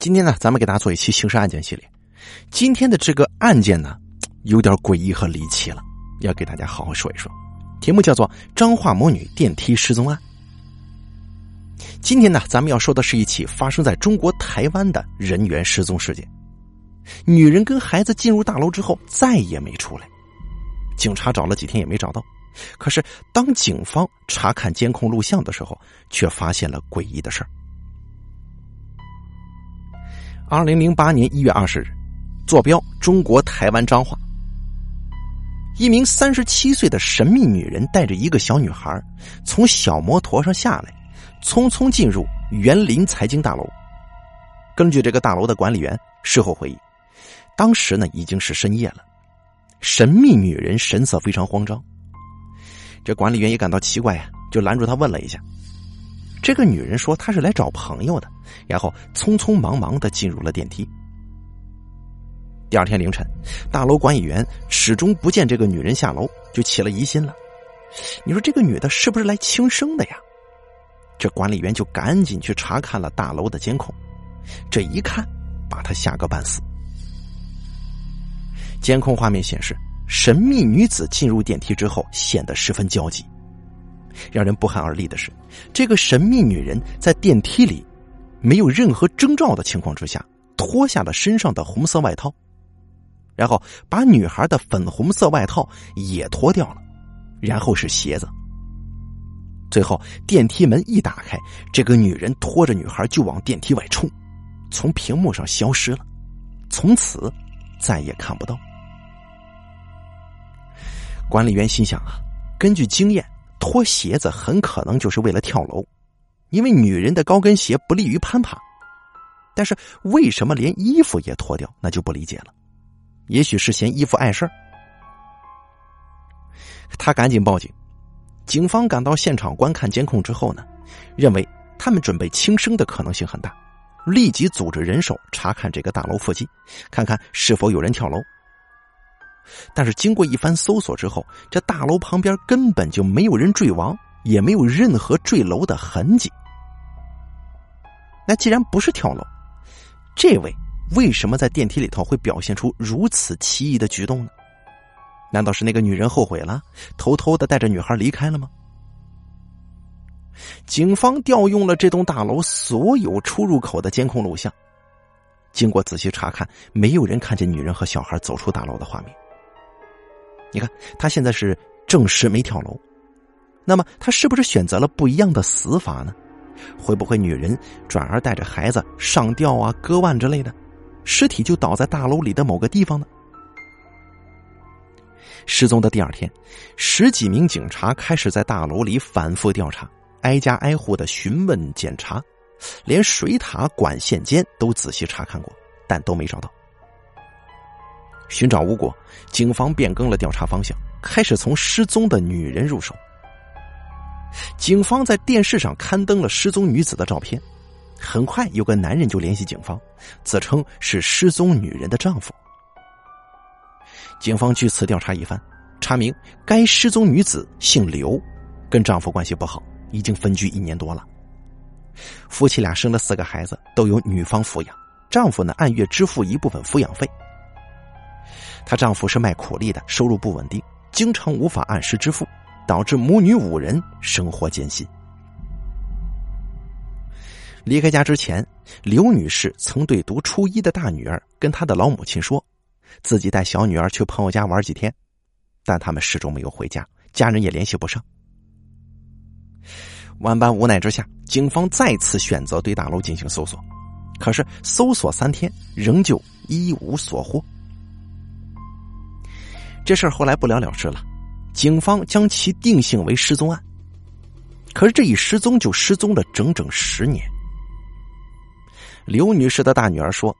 今天呢，咱们给大家做一期刑事案件系列。今天的这个案件呢，有点诡异和离奇了，要给大家好好说一说。题目叫做《彰化魔女电梯失踪案》。今天呢，咱们要说的是一起发生在中国台湾的人员失踪事件。女人跟孩子进入大楼之后，再也没出来。警察找了几天也没找到。可是，当警方查看监控录像的时候，却发现了诡异的事儿。二零零八年一月二十日，坐标中国台湾彰化，一名三十七岁的神秘女人带着一个小女孩从小摩托上下来，匆匆进入园林财经大楼。根据这个大楼的管理员事后回忆，当时呢已经是深夜了，神秘女人神色非常慌张。这管理员也感到奇怪呀，就拦住她问了一下。这个女人说她是来找朋友的。然后匆匆忙忙的进入了电梯。第二天凌晨，大楼管理员始终不见这个女人下楼，就起了疑心了。你说这个女的是不是来轻生的呀？这管理员就赶紧去查看了大楼的监控，这一看，把他吓个半死。监控画面显示，神秘女子进入电梯之后显得十分焦急。让人不寒而栗的是，这个神秘女人在电梯里。没有任何征兆的情况之下，脱下了身上的红色外套，然后把女孩的粉红色外套也脱掉了，然后是鞋子。最后电梯门一打开，这个女人拖着女孩就往电梯外冲，从屏幕上消失了，从此再也看不到。管理员心想啊，根据经验，脱鞋子很可能就是为了跳楼。因为女人的高跟鞋不利于攀爬，但是为什么连衣服也脱掉？那就不理解了。也许是嫌衣服碍事儿。他赶紧报警。警方赶到现场观看监控之后呢，认为他们准备轻生的可能性很大，立即组织人手查看这个大楼附近，看看是否有人跳楼。但是经过一番搜索之后，这大楼旁边根本就没有人坠亡，也没有任何坠楼的痕迹。那既然不是跳楼，这位为什么在电梯里头会表现出如此奇异的举动呢？难道是那个女人后悔了，偷偷的带着女孩离开了吗？警方调用了这栋大楼所有出入口的监控录像，经过仔细查看，没有人看见女人和小孩走出大楼的画面。你看，他现在是证实没跳楼，那么他是不是选择了不一样的死法呢？会不会女人转而带着孩子上吊啊、割腕之类的，尸体就倒在大楼里的某个地方呢？失踪的第二天，十几名警察开始在大楼里反复调查，挨家挨户的询问检查，连水塔管线间都仔细查看过，但都没找到。寻找无果，警方变更了调查方向，开始从失踪的女人入手。警方在电视上刊登了失踪女子的照片，很快有个男人就联系警方，自称是失踪女人的丈夫。警方据此调查一番，查明该失踪女子姓刘，跟丈夫关系不好，已经分居一年多了。夫妻俩生了四个孩子，都由女方抚养，丈夫呢按月支付一部分抚养费。她丈夫是卖苦力的，收入不稳定，经常无法按时支付。导致母女五人生活艰辛。离开家之前，刘女士曾对读初一的大女儿跟她的老母亲说，自己带小女儿去朋友家玩几天，但他们始终没有回家，家人也联系不上。万般无奈之下，警方再次选择对大楼进行搜索，可是搜索三天，仍旧一无所获。这事儿后来不了了之了。警方将其定性为失踪案，可是这一失踪就失踪了整整十年。刘女士的大女儿说，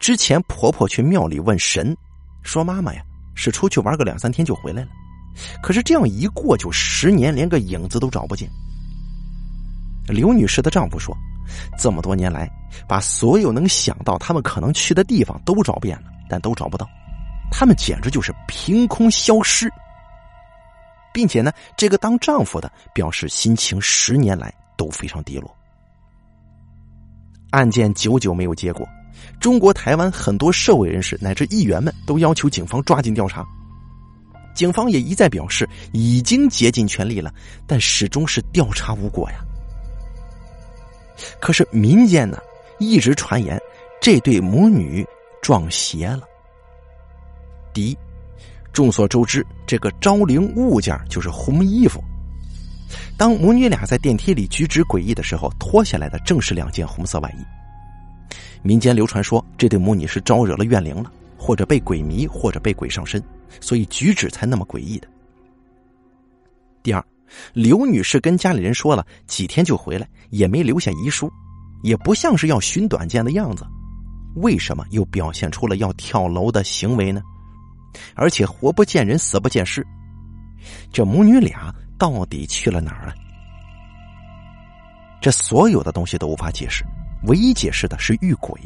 之前婆婆去庙里问神，说妈妈呀是出去玩个两三天就回来了，可是这样一过就十年，连个影子都找不见。刘女士的丈夫说，这么多年来，把所有能想到他们可能去的地方都找遍了，但都找不到，他们简直就是凭空消失。并且呢，这个当丈夫的表示心情十年来都非常低落。案件久久没有结果，中国台湾很多社会人士乃至议员们都要求警方抓紧调查。警方也一再表示已经竭尽全力了，但始终是调查无果呀。可是民间呢，一直传言这对母女撞邪了。第一，众所周知，这个招灵物件就是红衣服。当母女俩在电梯里举止诡异的时候，脱下来的正是两件红色外衣。民间流传说，这对母女是招惹了怨灵了，或者被鬼迷，或者被鬼上身，所以举止才那么诡异的。第二，刘女士跟家里人说了几天就回来，也没留下遗书，也不像是要寻短见的样子，为什么又表现出了要跳楼的行为呢？而且活不见人，死不见尸，这母女俩。到底去了哪儿了？这所有的东西都无法解释，唯一解释的是遇鬼。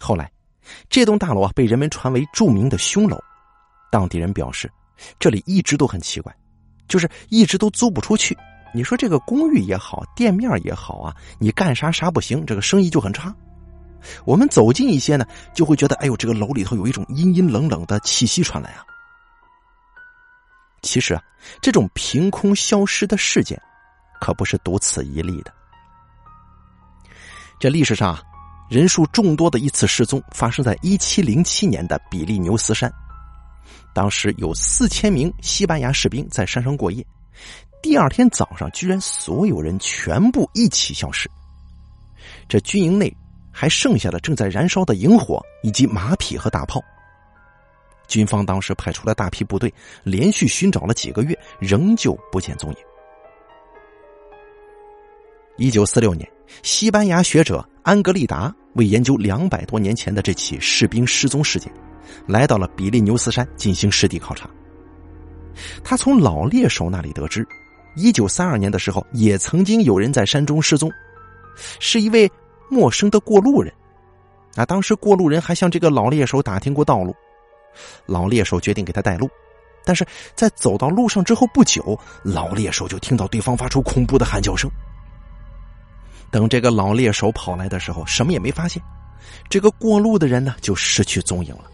后来，这栋大楼啊被人们传为著名的凶楼。当地人表示，这里一直都很奇怪，就是一直都租不出去。你说这个公寓也好，店面也好啊，你干啥啥不行，这个生意就很差。我们走近一些呢，就会觉得，哎呦，这个楼里头有一种阴阴冷冷的气息传来啊。其实啊，这种凭空消失的事件，可不是独此一例的。这历史上啊，人数众多的一次失踪，发生在一七零七年的比利牛斯山。当时有四千名西班牙士兵在山上过夜，第二天早上，居然所有人全部一起消失。这军营内还剩下了正在燃烧的营火，以及马匹和大炮。军方当时派出了大批部队，连续寻找了几个月，仍旧不见踪影。一九四六年，西班牙学者安格丽达为研究两百多年前的这起士兵失踪事件，来到了比利牛斯山进行实地考察。他从老猎手那里得知，一九三二年的时候，也曾经有人在山中失踪，是一位陌生的过路人。啊，当时过路人还向这个老猎手打听过道路。老猎手决定给他带路，但是在走到路上之后不久，老猎手就听到对方发出恐怖的喊叫声。等这个老猎手跑来的时候，什么也没发现，这个过路的人呢就失去踪影了。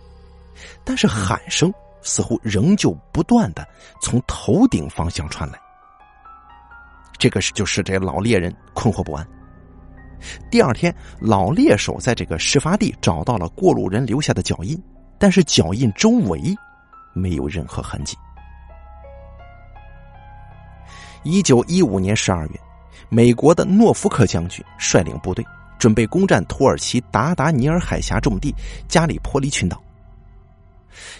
但是喊声似乎仍旧不断的从头顶方向传来，这个是就是这老猎人困惑不安。第二天，老猎手在这个事发地找到了过路人留下的脚印。但是脚印周围没有任何痕迹。一九一五年十二月，美国的诺福克将军率领部队准备攻占土耳其达达尼尔海峡重地加里波利群岛。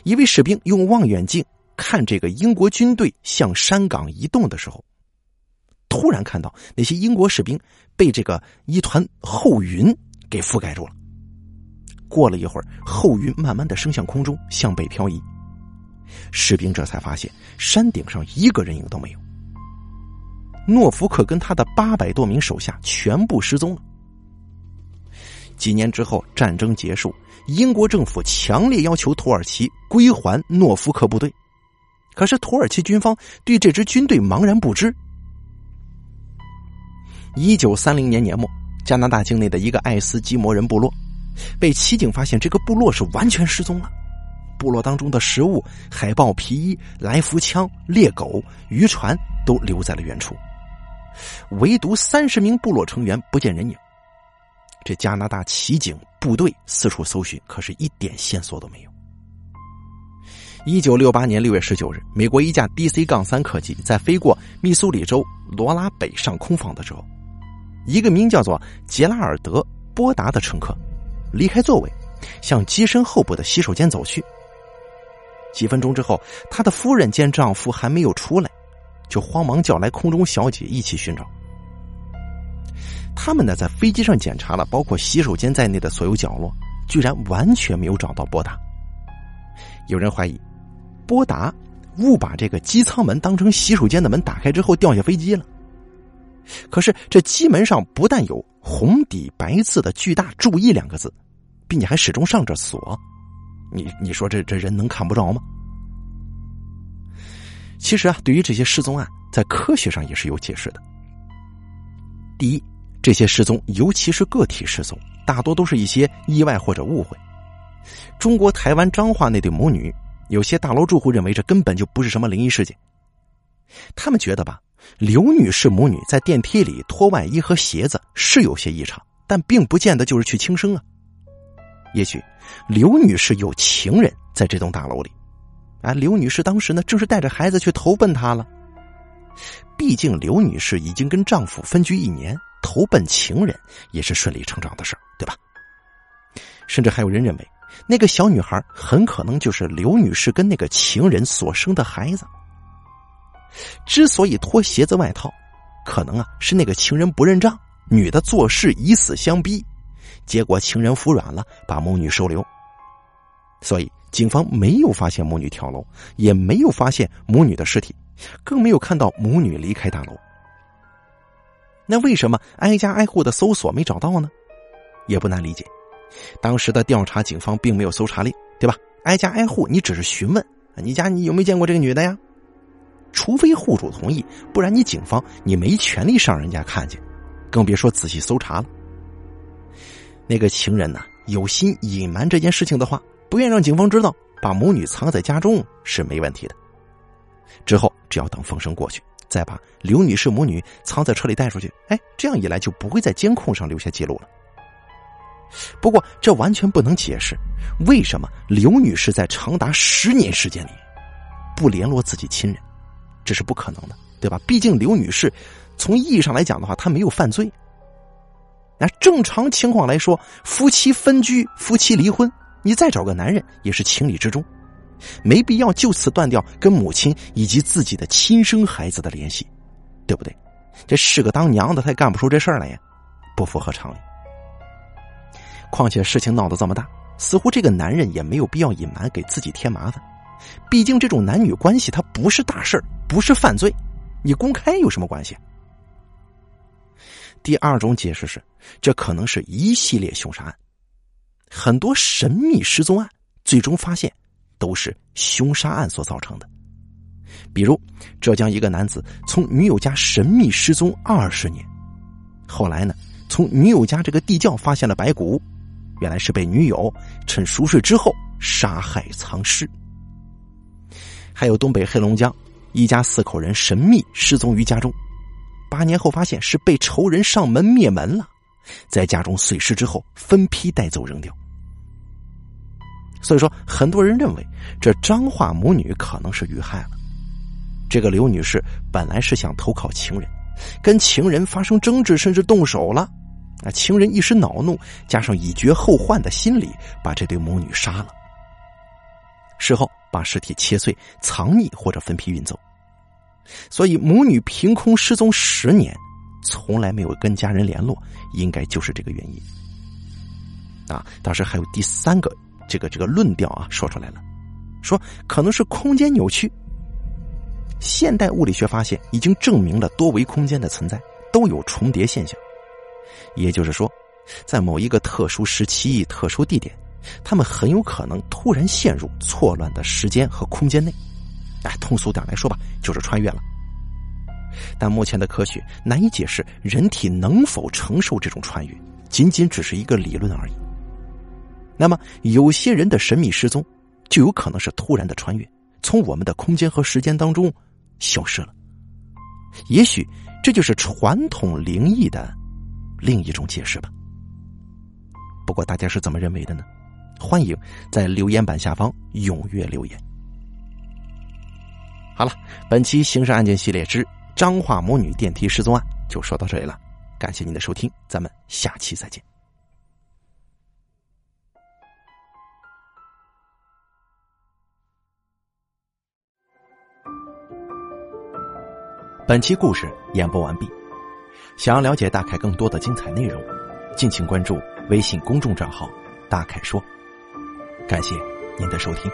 一位士兵用望远镜看这个英国军队向山岗移动的时候，突然看到那些英国士兵被这个一团厚云给覆盖住了。过了一会儿，厚云慢慢的升向空中，向北漂移。士兵这才发现山顶上一个人影都没有。诺福克跟他的八百多名手下全部失踪了。几年之后，战争结束，英国政府强烈要求土耳其归还诺福克部队，可是土耳其军方对这支军队茫然不知。一九三零年年末，加拿大境内的一个爱斯基摩人部落。被骑警发现，这个部落是完全失踪了。部落当中的食物、海豹皮衣、来福枪、猎狗、渔船都留在了原处，唯独三十名部落成员不见人影。这加拿大骑警部队四处搜寻，可是一点线索都没有。一九六八年六月十九日，美国一架 DC- 杠三客机在飞过密苏里州罗拉北上空放的时候，一个名叫做杰拉尔德·波达的乘客。离开座位，向机身后部的洗手间走去。几分钟之后，他的夫人见丈夫还没有出来，就慌忙叫来空中小姐一起寻找。他们呢，在飞机上检查了包括洗手间在内的所有角落，居然完全没有找到波达。有人怀疑，波达误把这个机舱门当成洗手间的门打开之后掉下飞机了。可是这机门上不但有红底白字的巨大“注意”两个字，并且还始终上着锁，你你说这这人能看不着吗？其实啊，对于这些失踪案，在科学上也是有解释的。第一，这些失踪，尤其是个体失踪，大多都是一些意外或者误会。中国台湾彰化那对母女，有些大楼住户认为这根本就不是什么灵异事件。他们觉得吧，刘女士母女在电梯里脱外衣和鞋子是有些异常，但并不见得就是去轻生啊。也许刘女士有情人在这栋大楼里，啊，刘女士当时呢正是带着孩子去投奔他了。毕竟刘女士已经跟丈夫分居一年，投奔情人也是顺理成章的事儿对吧？甚至还有人认为，那个小女孩很可能就是刘女士跟那个情人所生的孩子。之所以脱鞋子外套，可能啊是那个情人不认账，女的做事以死相逼，结果情人服软了，把母女收留。所以警方没有发现母女跳楼，也没有发现母女的尸体，更没有看到母女离开大楼。那为什么挨家挨户的搜索没找到呢？也不难理解，当时的调查警方并没有搜查令，对吧？挨家挨户，你只是询问，你家你有没有见过这个女的呀？除非户主同意，不然你警方你没权利上人家看去，更别说仔细搜查了。那个情人呢，有心隐瞒这件事情的话，不愿让警方知道，把母女藏在家中是没问题的。之后只要等风声过去，再把刘女士母女藏在车里带出去，哎，这样一来就不会在监控上留下记录了。不过这完全不能解释为什么刘女士在长达十年时间里不联络自己亲人。这是不可能的，对吧？毕竟刘女士，从意义上来讲的话，她没有犯罪。那正常情况来说，夫妻分居、夫妻离婚，你再找个男人也是情理之中，没必要就此断掉跟母亲以及自己的亲生孩子的联系，对不对？这是个当娘的，他也干不出这事儿来呀，不符合常理。况且事情闹得这么大，似乎这个男人也没有必要隐瞒，给自己添麻烦。毕竟这种男女关系，它不是大事儿，不是犯罪，你公开有什么关系？第二种解释是，这可能是一系列凶杀案，很多神秘失踪案最终发现都是凶杀案所造成的。比如浙江一个男子从女友家神秘失踪二十年，后来呢，从女友家这个地窖发现了白骨，原来是被女友趁熟睡之后杀害藏尸。还有东北黑龙江一家四口人神秘失踪于家中，八年后发现是被仇人上门灭门了，在家中碎尸之后分批带走扔掉。所以说，很多人认为这张化母女可能是遇害了。这个刘女士本来是想投靠情人，跟情人发生争执，甚至动手了。啊，情人一时恼怒，加上以绝后患的心理，把这对母女杀了。事后。把尸体切碎、藏匿或者分批运走，所以母女凭空失踪十年，从来没有跟家人联络，应该就是这个原因。啊，当时还有第三个这个这个论调啊，说出来了，说可能是空间扭曲。现代物理学发现已经证明了多维空间的存在都有重叠现象，也就是说，在某一个特殊时期、特殊地点。他们很有可能突然陷入错乱的时间和空间内，哎，通俗点来说吧，就是穿越了。但目前的科学难以解释人体能否承受这种穿越，仅仅只是一个理论而已。那么，有些人的神秘失踪，就有可能是突然的穿越，从我们的空间和时间当中消失了。也许这就是传统灵异的另一种解释吧。不过，大家是怎么认为的呢？欢迎在留言板下方踊跃留言。好了，本期刑事案件系列之彰化母女电梯失踪案就说到这里了，感谢您的收听，咱们下期再见。本期故事演播完毕，想要了解大凯更多的精彩内容，敬请关注微信公众账号“大凯说”。感谢您的收听。